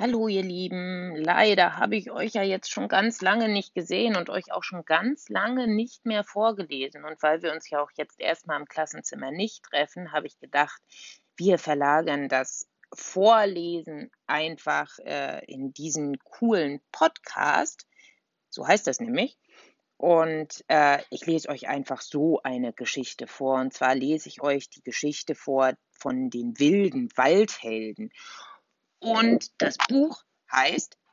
Hallo ihr Lieben, leider habe ich euch ja jetzt schon ganz lange nicht gesehen und euch auch schon ganz lange nicht mehr vorgelesen. Und weil wir uns ja auch jetzt erstmal im Klassenzimmer nicht treffen, habe ich gedacht, wir verlagern das Vorlesen einfach äh, in diesen coolen Podcast. So heißt das nämlich. Und äh, ich lese euch einfach so eine Geschichte vor. Und zwar lese ich euch die Geschichte vor von den wilden Waldhelden. Und das Buch heißt